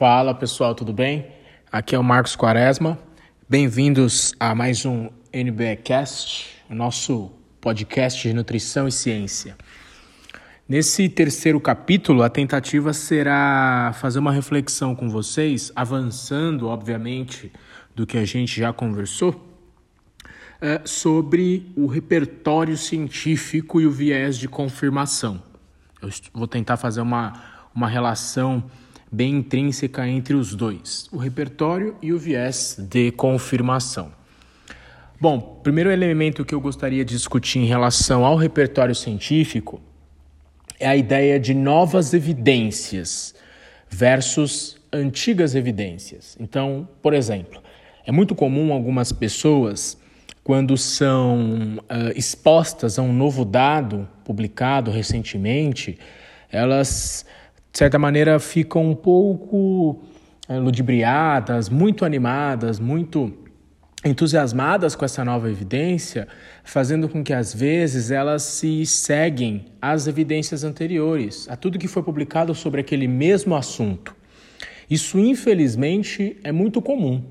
Fala pessoal, tudo bem? Aqui é o Marcos Quaresma. Bem-vindos a mais um NBCast, o nosso podcast de nutrição e ciência. Nesse terceiro capítulo, a tentativa será fazer uma reflexão com vocês, avançando, obviamente, do que a gente já conversou, é, sobre o repertório científico e o viés de confirmação. Eu vou tentar fazer uma, uma relação bem intrínseca entre os dois, o repertório e o viés de confirmação. Bom, primeiro elemento que eu gostaria de discutir em relação ao repertório científico é a ideia de novas evidências versus antigas evidências. Então, por exemplo, é muito comum algumas pessoas, quando são uh, expostas a um novo dado publicado recentemente, elas de certa maneira, ficam um pouco é, ludibriadas, muito animadas, muito entusiasmadas com essa nova evidência, fazendo com que às vezes elas se seguem às evidências anteriores, a tudo que foi publicado sobre aquele mesmo assunto. Isso, infelizmente, é muito comum.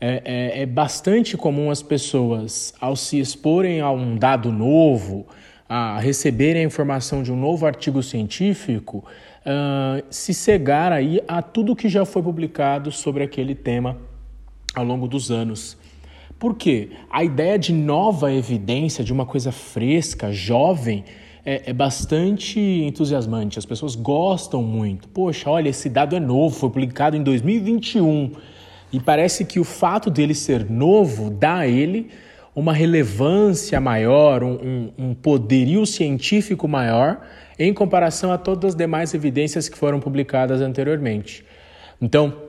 É, é, é bastante comum as pessoas, ao se exporem a um dado novo, a receberem a informação de um novo artigo científico, uh, se cegar aí a tudo que já foi publicado sobre aquele tema ao longo dos anos. Por quê? A ideia de nova evidência, de uma coisa fresca, jovem, é, é, bastante entusiasmante. As pessoas gostam muito. Poxa, olha, esse dado é novo, foi publicado em 2021. E parece que o fato dele ser novo dá a ele uma relevância maior, um, um, um poderio científico maior em comparação a todas as demais evidências que foram publicadas anteriormente. Então,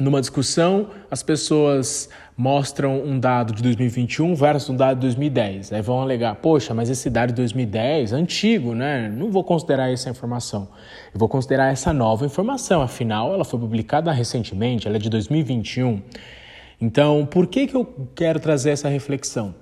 numa discussão, as pessoas mostram um dado de 2021 versus um dado de 2010. Aí vão alegar, poxa, mas esse dado de 2010 é antigo, né? Não vou considerar essa informação. Eu vou considerar essa nova informação, afinal, ela foi publicada recentemente, ela é de 2021. Então, por que, que eu quero trazer essa reflexão?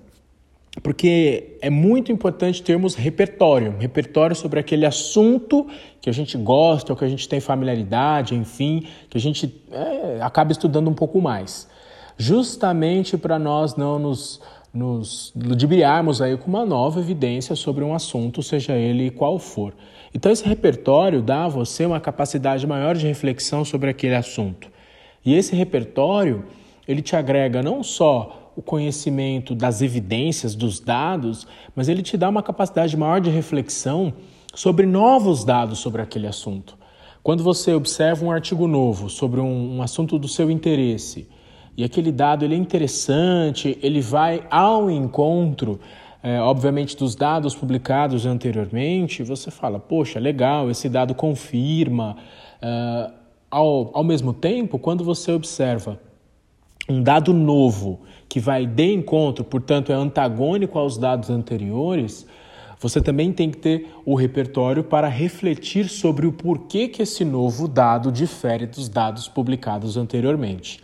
Porque é muito importante termos repertório, repertório sobre aquele assunto que a gente gosta, ou que a gente tem familiaridade, enfim, que a gente é, acaba estudando um pouco mais, justamente para nós não nos, nos ludibriarmos aí com uma nova evidência sobre um assunto, seja ele qual for. Então esse repertório dá a você uma capacidade maior de reflexão sobre aquele assunto. E esse repertório, ele te agrega não só o conhecimento das evidências, dos dados, mas ele te dá uma capacidade maior de reflexão sobre novos dados sobre aquele assunto. Quando você observa um artigo novo sobre um, um assunto do seu interesse e aquele dado ele é interessante, ele vai ao encontro, é, obviamente, dos dados publicados anteriormente, você fala, poxa, legal, esse dado confirma. É, ao, ao mesmo tempo, quando você observa um dado novo que vai de encontro, portanto, é antagônico aos dados anteriores, você também tem que ter o repertório para refletir sobre o porquê que esse novo dado difere dos dados publicados anteriormente.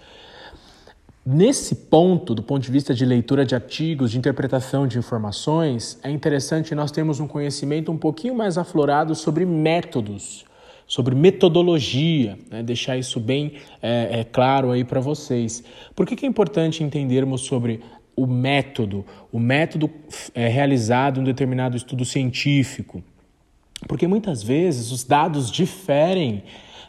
Nesse ponto, do ponto de vista de leitura de artigos, de interpretação de informações, é interessante nós termos um conhecimento um pouquinho mais aflorado sobre métodos sobre metodologia, né? deixar isso bem é, é claro aí para vocês. Por que, que é importante entendermos sobre o método, o método é, realizado em um determinado estudo científico? Porque muitas vezes os dados diferem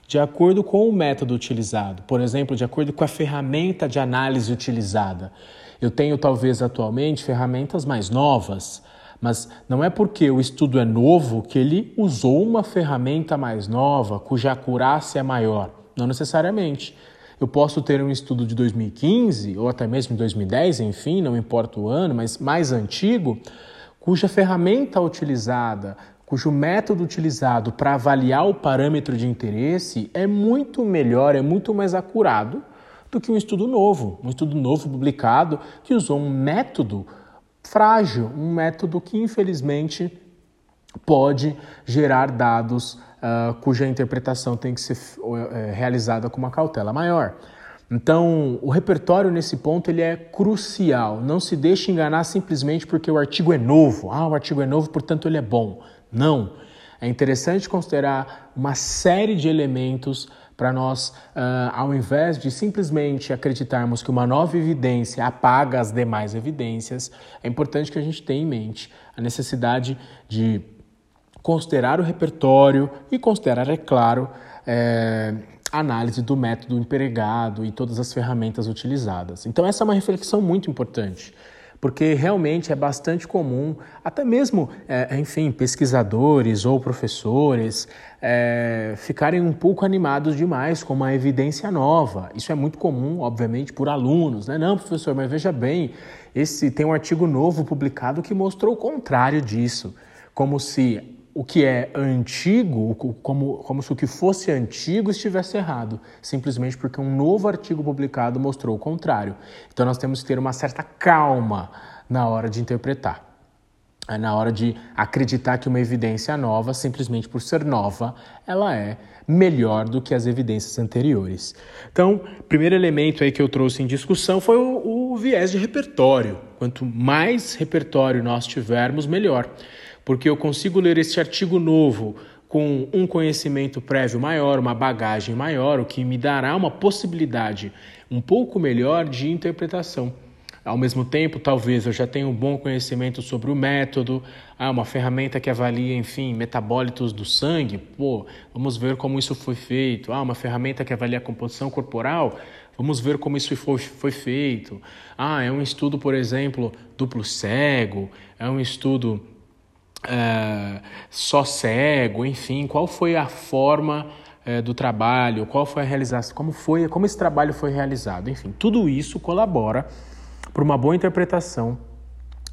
de acordo com o método utilizado, por exemplo, de acordo com a ferramenta de análise utilizada. Eu tenho talvez atualmente ferramentas mais novas, mas não é porque o estudo é novo que ele usou uma ferramenta mais nova, cuja acurácia é maior. Não necessariamente. Eu posso ter um estudo de 2015 ou até mesmo 2010, enfim, não importa o ano, mas mais antigo, cuja ferramenta utilizada, cujo método utilizado para avaliar o parâmetro de interesse é muito melhor, é muito mais acurado do que um estudo novo. Um estudo novo publicado que usou um método frágil, um método que infelizmente pode gerar dados uh, cuja interpretação tem que ser uh, realizada com uma cautela maior. Então, o repertório nesse ponto ele é crucial. Não se deixe enganar simplesmente porque o artigo é novo. Ah, o artigo é novo, portanto ele é bom. Não. É interessante considerar uma série de elementos para nós, uh, ao invés de simplesmente acreditarmos que uma nova evidência apaga as demais evidências, é importante que a gente tenha em mente a necessidade de considerar o repertório e considerar, é claro, é, análise do método empregado e todas as ferramentas utilizadas. Então, essa é uma reflexão muito importante porque realmente é bastante comum, até mesmo, é, enfim, pesquisadores ou professores é, ficarem um pouco animados demais com uma evidência nova. Isso é muito comum, obviamente, por alunos, né? Não, professor, mas veja bem, esse tem um artigo novo publicado que mostrou o contrário disso, como se o que é antigo, como, como se o que fosse antigo estivesse errado, simplesmente porque um novo artigo publicado mostrou o contrário. Então nós temos que ter uma certa calma na hora de interpretar. É na hora de acreditar que uma evidência nova, simplesmente por ser nova, ela é melhor do que as evidências anteriores. Então, primeiro elemento aí que eu trouxe em discussão foi o, o viés de repertório. Quanto mais repertório nós tivermos, melhor porque eu consigo ler esse artigo novo com um conhecimento prévio maior, uma bagagem maior, o que me dará uma possibilidade um pouco melhor de interpretação. Ao mesmo tempo, talvez eu já tenha um bom conhecimento sobre o método, ah, uma ferramenta que avalia, enfim, metabólitos do sangue, pô, vamos ver como isso foi feito. Ah, uma ferramenta que avalia a composição corporal, vamos ver como isso foi, foi feito. Ah, é um estudo, por exemplo, duplo cego, é um estudo é, só cego, enfim, qual foi a forma é, do trabalho, qual foi a realização, como foi, como esse trabalho foi realizado, enfim, tudo isso colabora para uma boa interpretação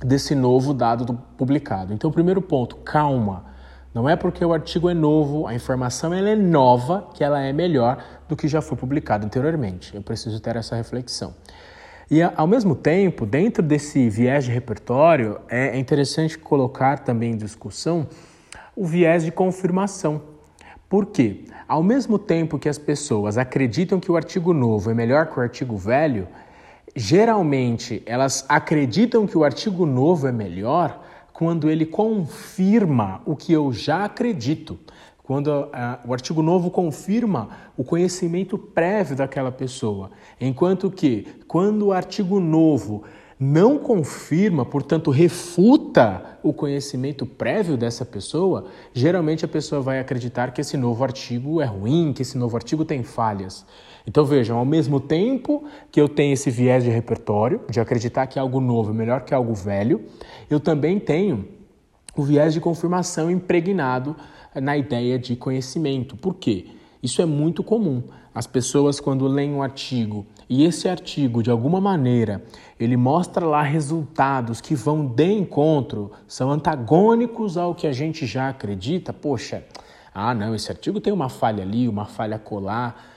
desse novo dado do publicado. Então, primeiro ponto, calma. Não é porque o artigo é novo, a informação ela é nova, que ela é melhor do que já foi publicado anteriormente. Eu preciso ter essa reflexão. E, ao mesmo tempo, dentro desse viés de repertório, é interessante colocar também em discussão o viés de confirmação. Por quê? Ao mesmo tempo que as pessoas acreditam que o artigo novo é melhor que o artigo velho, geralmente elas acreditam que o artigo novo é melhor quando ele confirma o que eu já acredito quando uh, o artigo novo confirma o conhecimento prévio daquela pessoa, enquanto que quando o artigo novo não confirma, portanto, refuta o conhecimento prévio dessa pessoa, geralmente a pessoa vai acreditar que esse novo artigo é ruim, que esse novo artigo tem falhas. Então vejam, ao mesmo tempo que eu tenho esse viés de repertório, de acreditar que algo novo é melhor que algo velho, eu também tenho o viés de confirmação impregnado na ideia de conhecimento. Por quê? Isso é muito comum. As pessoas, quando leem um artigo e esse artigo, de alguma maneira, ele mostra lá resultados que vão de encontro, são antagônicos ao que a gente já acredita, poxa, ah, não, esse artigo tem uma falha ali, uma falha colar.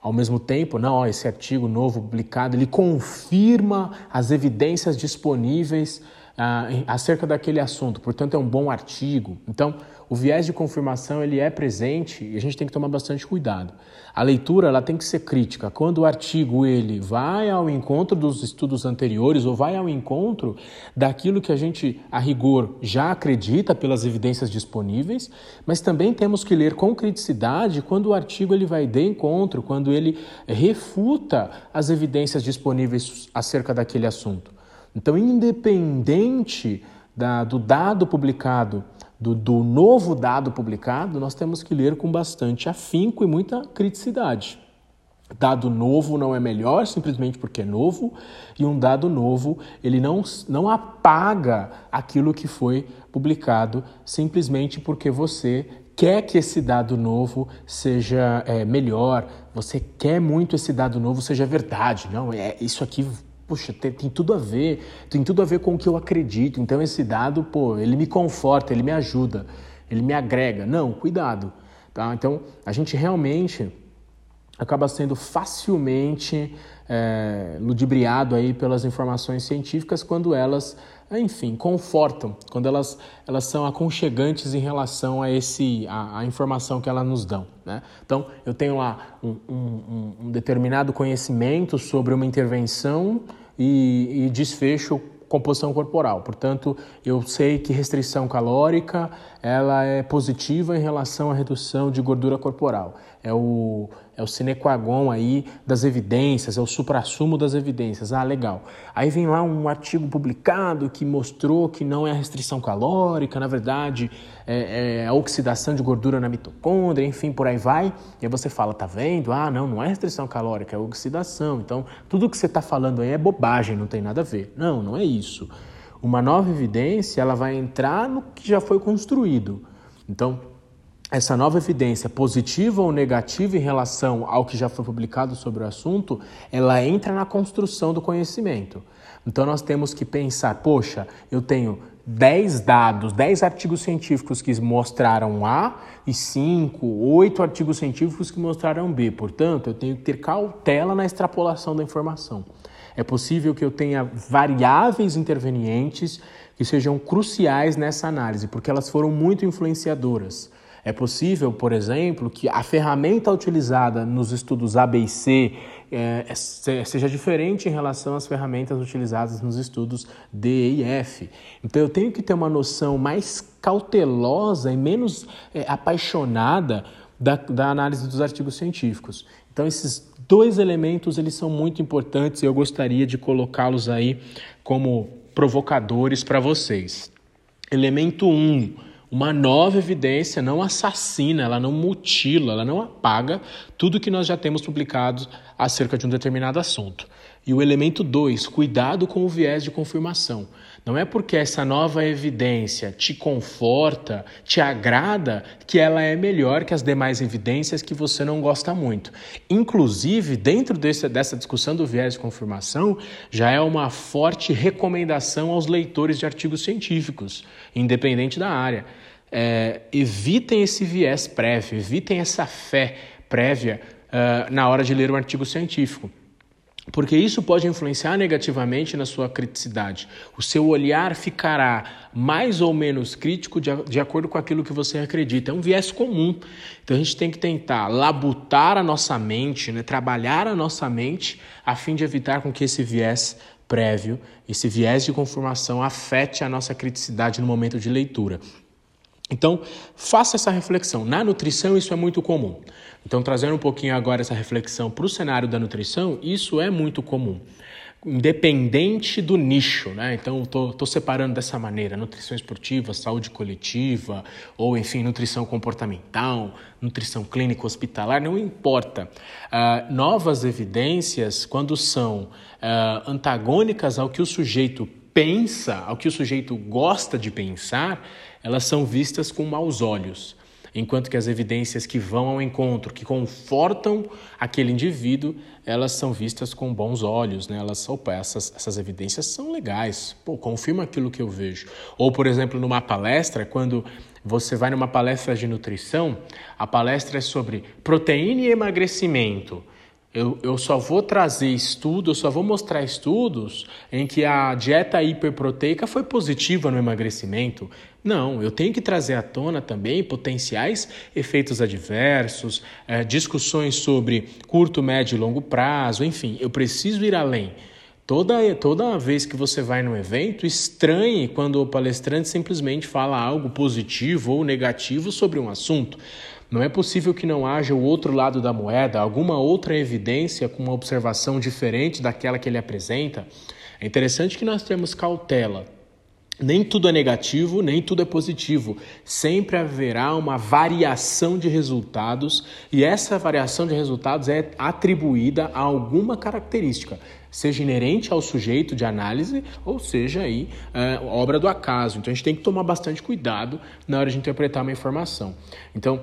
Ao mesmo tempo, não, ó, esse artigo novo publicado, ele confirma as evidências disponíveis ah, acerca daquele assunto, portanto é um bom artigo. Então, o viés de confirmação ele é presente e a gente tem que tomar bastante cuidado. A leitura ela tem que ser crítica. Quando o artigo ele vai ao encontro dos estudos anteriores ou vai ao encontro daquilo que a gente a rigor já acredita pelas evidências disponíveis, mas também temos que ler com criticidade quando o artigo ele vai de encontro, quando ele refuta as evidências disponíveis acerca daquele assunto. Então, independente da, do dado publicado do, do novo dado publicado, nós temos que ler com bastante afinco e muita criticidade. Dado novo não é melhor simplesmente porque é novo, e um dado novo ele não, não apaga aquilo que foi publicado simplesmente porque você quer que esse dado novo seja é, melhor, você quer muito esse dado novo seja verdade. Não, é isso aqui puxa, tem, tem, tudo a ver, tem tudo a ver com o que eu acredito. Então esse dado, pô, ele me conforta, ele me ajuda, ele me agrega. Não, cuidado, tá? Então a gente realmente acaba sendo facilmente é, ludibriado aí pelas informações científicas quando elas enfim, confortam, quando elas, elas são aconchegantes em relação a, esse, a, a informação que elas nos dão. Né? Então, eu tenho lá um, um, um determinado conhecimento sobre uma intervenção e, e desfecho composição corporal. Portanto, eu sei que restrição calórica ela é positiva em relação à redução de gordura corporal. é o, é o sine qua non aí das evidências, é o suprassumo das evidências. Ah, legal. Aí vem lá um artigo publicado que mostrou que não é a restrição calórica, na verdade é, é a oxidação de gordura na mitocôndria, enfim, por aí vai. E aí você fala, tá vendo? Ah, não, não é restrição calórica, é oxidação. Então, tudo que você está falando aí é bobagem, não tem nada a ver. Não, não é isso. Uma nova evidência, ela vai entrar no que já foi construído. Então, essa nova evidência, positiva ou negativa em relação ao que já foi publicado sobre o assunto, ela entra na construção do conhecimento. Então nós temos que pensar, poxa, eu tenho 10 dados, 10 artigos científicos que mostraram A e 5, 8 artigos científicos que mostraram B. Portanto, eu tenho que ter cautela na extrapolação da informação. É possível que eu tenha variáveis intervenientes que sejam cruciais nessa análise, porque elas foram muito influenciadoras. É possível, por exemplo, que a ferramenta utilizada nos estudos A, B e C é, é seja diferente em relação às ferramentas utilizadas nos estudos D e F. Então eu tenho que ter uma noção mais cautelosa e menos é, apaixonada da, da análise dos artigos científicos. Então esses dois elementos eles são muito importantes e eu gostaria de colocá-los aí como provocadores para vocês. Elemento 1. Um, uma nova evidência não assassina, ela não mutila, ela não apaga tudo que nós já temos publicado acerca de um determinado assunto. E o elemento 2, cuidado com o viés de confirmação. Não é porque essa nova evidência te conforta, te agrada, que ela é melhor que as demais evidências que você não gosta muito. Inclusive, dentro desse, dessa discussão do viés de confirmação, já é uma forte recomendação aos leitores de artigos científicos, independente da área. É, evitem esse viés prévio, evitem essa fé prévia uh, na hora de ler um artigo científico porque isso pode influenciar negativamente na sua criticidade. O seu olhar ficará mais ou menos crítico de, de, acordo com aquilo que você acredita. É um viés comum. Então a gente tem que tentar labutar a nossa mente, né? trabalhar a nossa mente, a fim de evitar com que esse viés prévio, esse viés de conformação afete a nossa criticidade no momento de leitura. Então, faça essa reflexão. Na nutrição, isso é muito comum. Então, trazendo um pouquinho agora essa reflexão para o cenário da nutrição, isso é muito comum. Independente do nicho, né? Então, estou separando dessa maneira: nutrição esportiva, saúde coletiva, ou enfim, nutrição comportamental, nutrição clínica hospitalar, não importa. Uh, novas evidências, quando são uh, antagônicas ao que o sujeito pensa, ao que o sujeito gosta de pensar, elas são vistas com maus olhos, enquanto que as evidências que vão ao encontro, que confortam aquele indivíduo, elas são vistas com bons olhos, né? Elas, opa, essas, essas evidências são legais, pô, confirma aquilo que eu vejo. Ou, por exemplo, numa palestra, quando você vai numa palestra de nutrição, a palestra é sobre proteína e emagrecimento. Eu, eu só vou trazer estudos, eu só vou mostrar estudos em que a dieta hiperproteica foi positiva no emagrecimento. Não, eu tenho que trazer à tona também potenciais efeitos adversos, é, discussões sobre curto, médio e longo prazo, enfim, eu preciso ir além. Toda, toda vez que você vai num evento, estranhe quando o palestrante simplesmente fala algo positivo ou negativo sobre um assunto. Não é possível que não haja o outro lado da moeda, alguma outra evidência com uma observação diferente daquela que ele apresenta. É interessante que nós temos cautela. Nem tudo é negativo, nem tudo é positivo. Sempre haverá uma variação de resultados e essa variação de resultados é atribuída a alguma característica, seja inerente ao sujeito de análise ou seja aí é, obra do acaso. Então a gente tem que tomar bastante cuidado na hora de interpretar uma informação. Então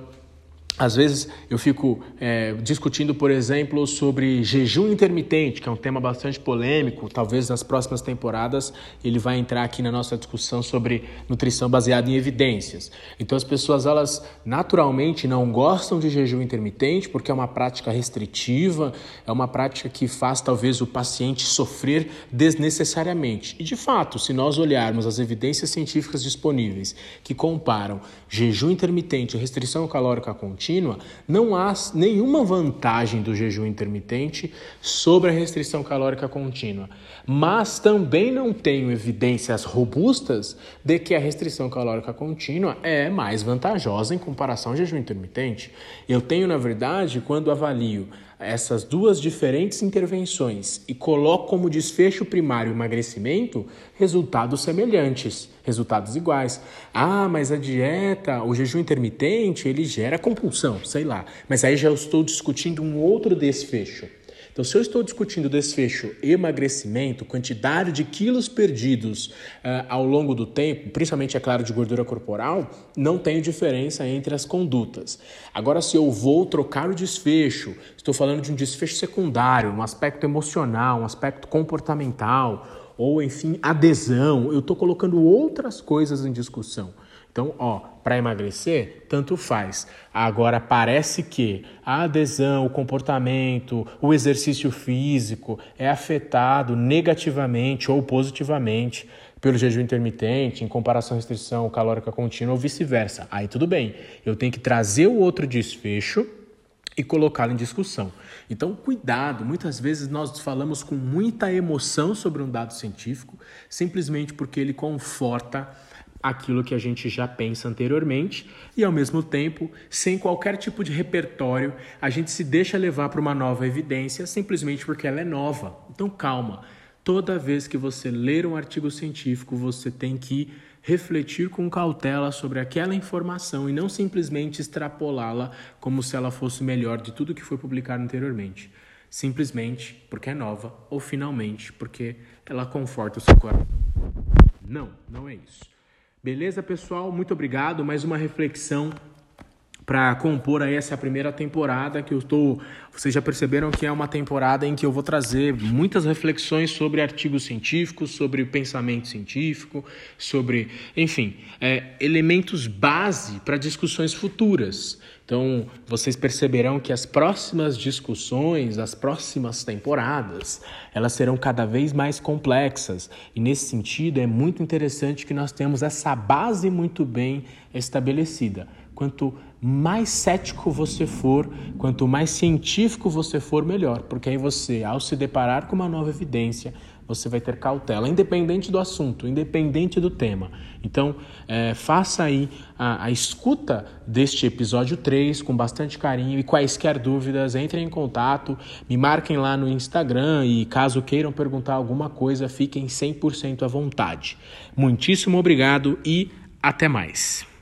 às vezes eu fico é, discutindo, por exemplo, sobre jejum intermitente, que é um tema bastante polêmico. Talvez nas próximas temporadas ele vai entrar aqui na nossa discussão sobre nutrição baseada em evidências. Então as pessoas elas naturalmente não gostam de jejum intermitente porque é uma prática restritiva, é uma prática que faz talvez o paciente sofrer desnecessariamente. E de fato, se nós olharmos as evidências científicas disponíveis que comparam jejum intermitente e restrição calórica contínua contínua, não há nenhuma vantagem do jejum intermitente sobre a restrição calórica contínua. Mas também não tenho evidências robustas de que a restrição calórica contínua é mais vantajosa em comparação ao jejum intermitente. Eu tenho, na verdade, quando avalio essas duas diferentes intervenções e coloco como desfecho primário emagrecimento, resultados semelhantes, resultados iguais. Ah, mas a dieta, o jejum intermitente, ele gera compulsão, sei lá. Mas aí já estou discutindo um outro desfecho. Então, se eu estou discutindo desfecho emagrecimento, quantidade de quilos perdidos uh, ao longo do tempo, principalmente, é claro, de gordura corporal, não tem diferença entre as condutas. Agora, se eu vou trocar o desfecho, estou falando de um desfecho secundário, um aspecto emocional, um aspecto comportamental, ou enfim, adesão, eu estou colocando outras coisas em discussão. Então, ó, para emagrecer, tanto faz. Agora parece que a adesão, o comportamento, o exercício físico é afetado negativamente ou positivamente pelo jejum intermitente, em comparação à restrição calórica contínua ou vice-versa. Aí tudo bem. Eu tenho que trazer o outro desfecho e colocá-lo em discussão. Então, cuidado, muitas vezes nós falamos com muita emoção sobre um dado científico, simplesmente porque ele conforta aquilo que a gente já pensa anteriormente e, ao mesmo tempo, sem qualquer tipo de repertório, a gente se deixa levar para uma nova evidência simplesmente porque ela é nova. Então, calma. Toda vez que você ler um artigo científico, você tem que refletir com cautela sobre aquela informação e não simplesmente extrapolá-la como se ela fosse melhor de tudo que foi publicado anteriormente. Simplesmente porque é nova ou finalmente porque ela conforta o seu coração. Não, não é isso. Beleza, pessoal? Muito obrigado. Mais uma reflexão para compor aí essa primeira temporada que eu estou. Vocês já perceberam que é uma temporada em que eu vou trazer muitas reflexões sobre artigos científicos, sobre pensamento científico, sobre, enfim, é, elementos base para discussões futuras. Então, vocês perceberão que as próximas discussões, as próximas temporadas, elas serão cada vez mais complexas. E nesse sentido, é muito interessante que nós temos essa base muito bem estabelecida. Quanto mais cético você for, quanto mais científico você for, melhor, porque aí você, ao se deparar com uma nova evidência, você vai ter cautela, independente do assunto, independente do tema. Então, é, faça aí a, a, escuta deste episódio 3 com bastante carinho e quaisquer dúvidas, entrem em contato, me marquem lá no Instagram e caso queiram perguntar alguma coisa, fiquem 100% à vontade. Muitíssimo obrigado e até mais.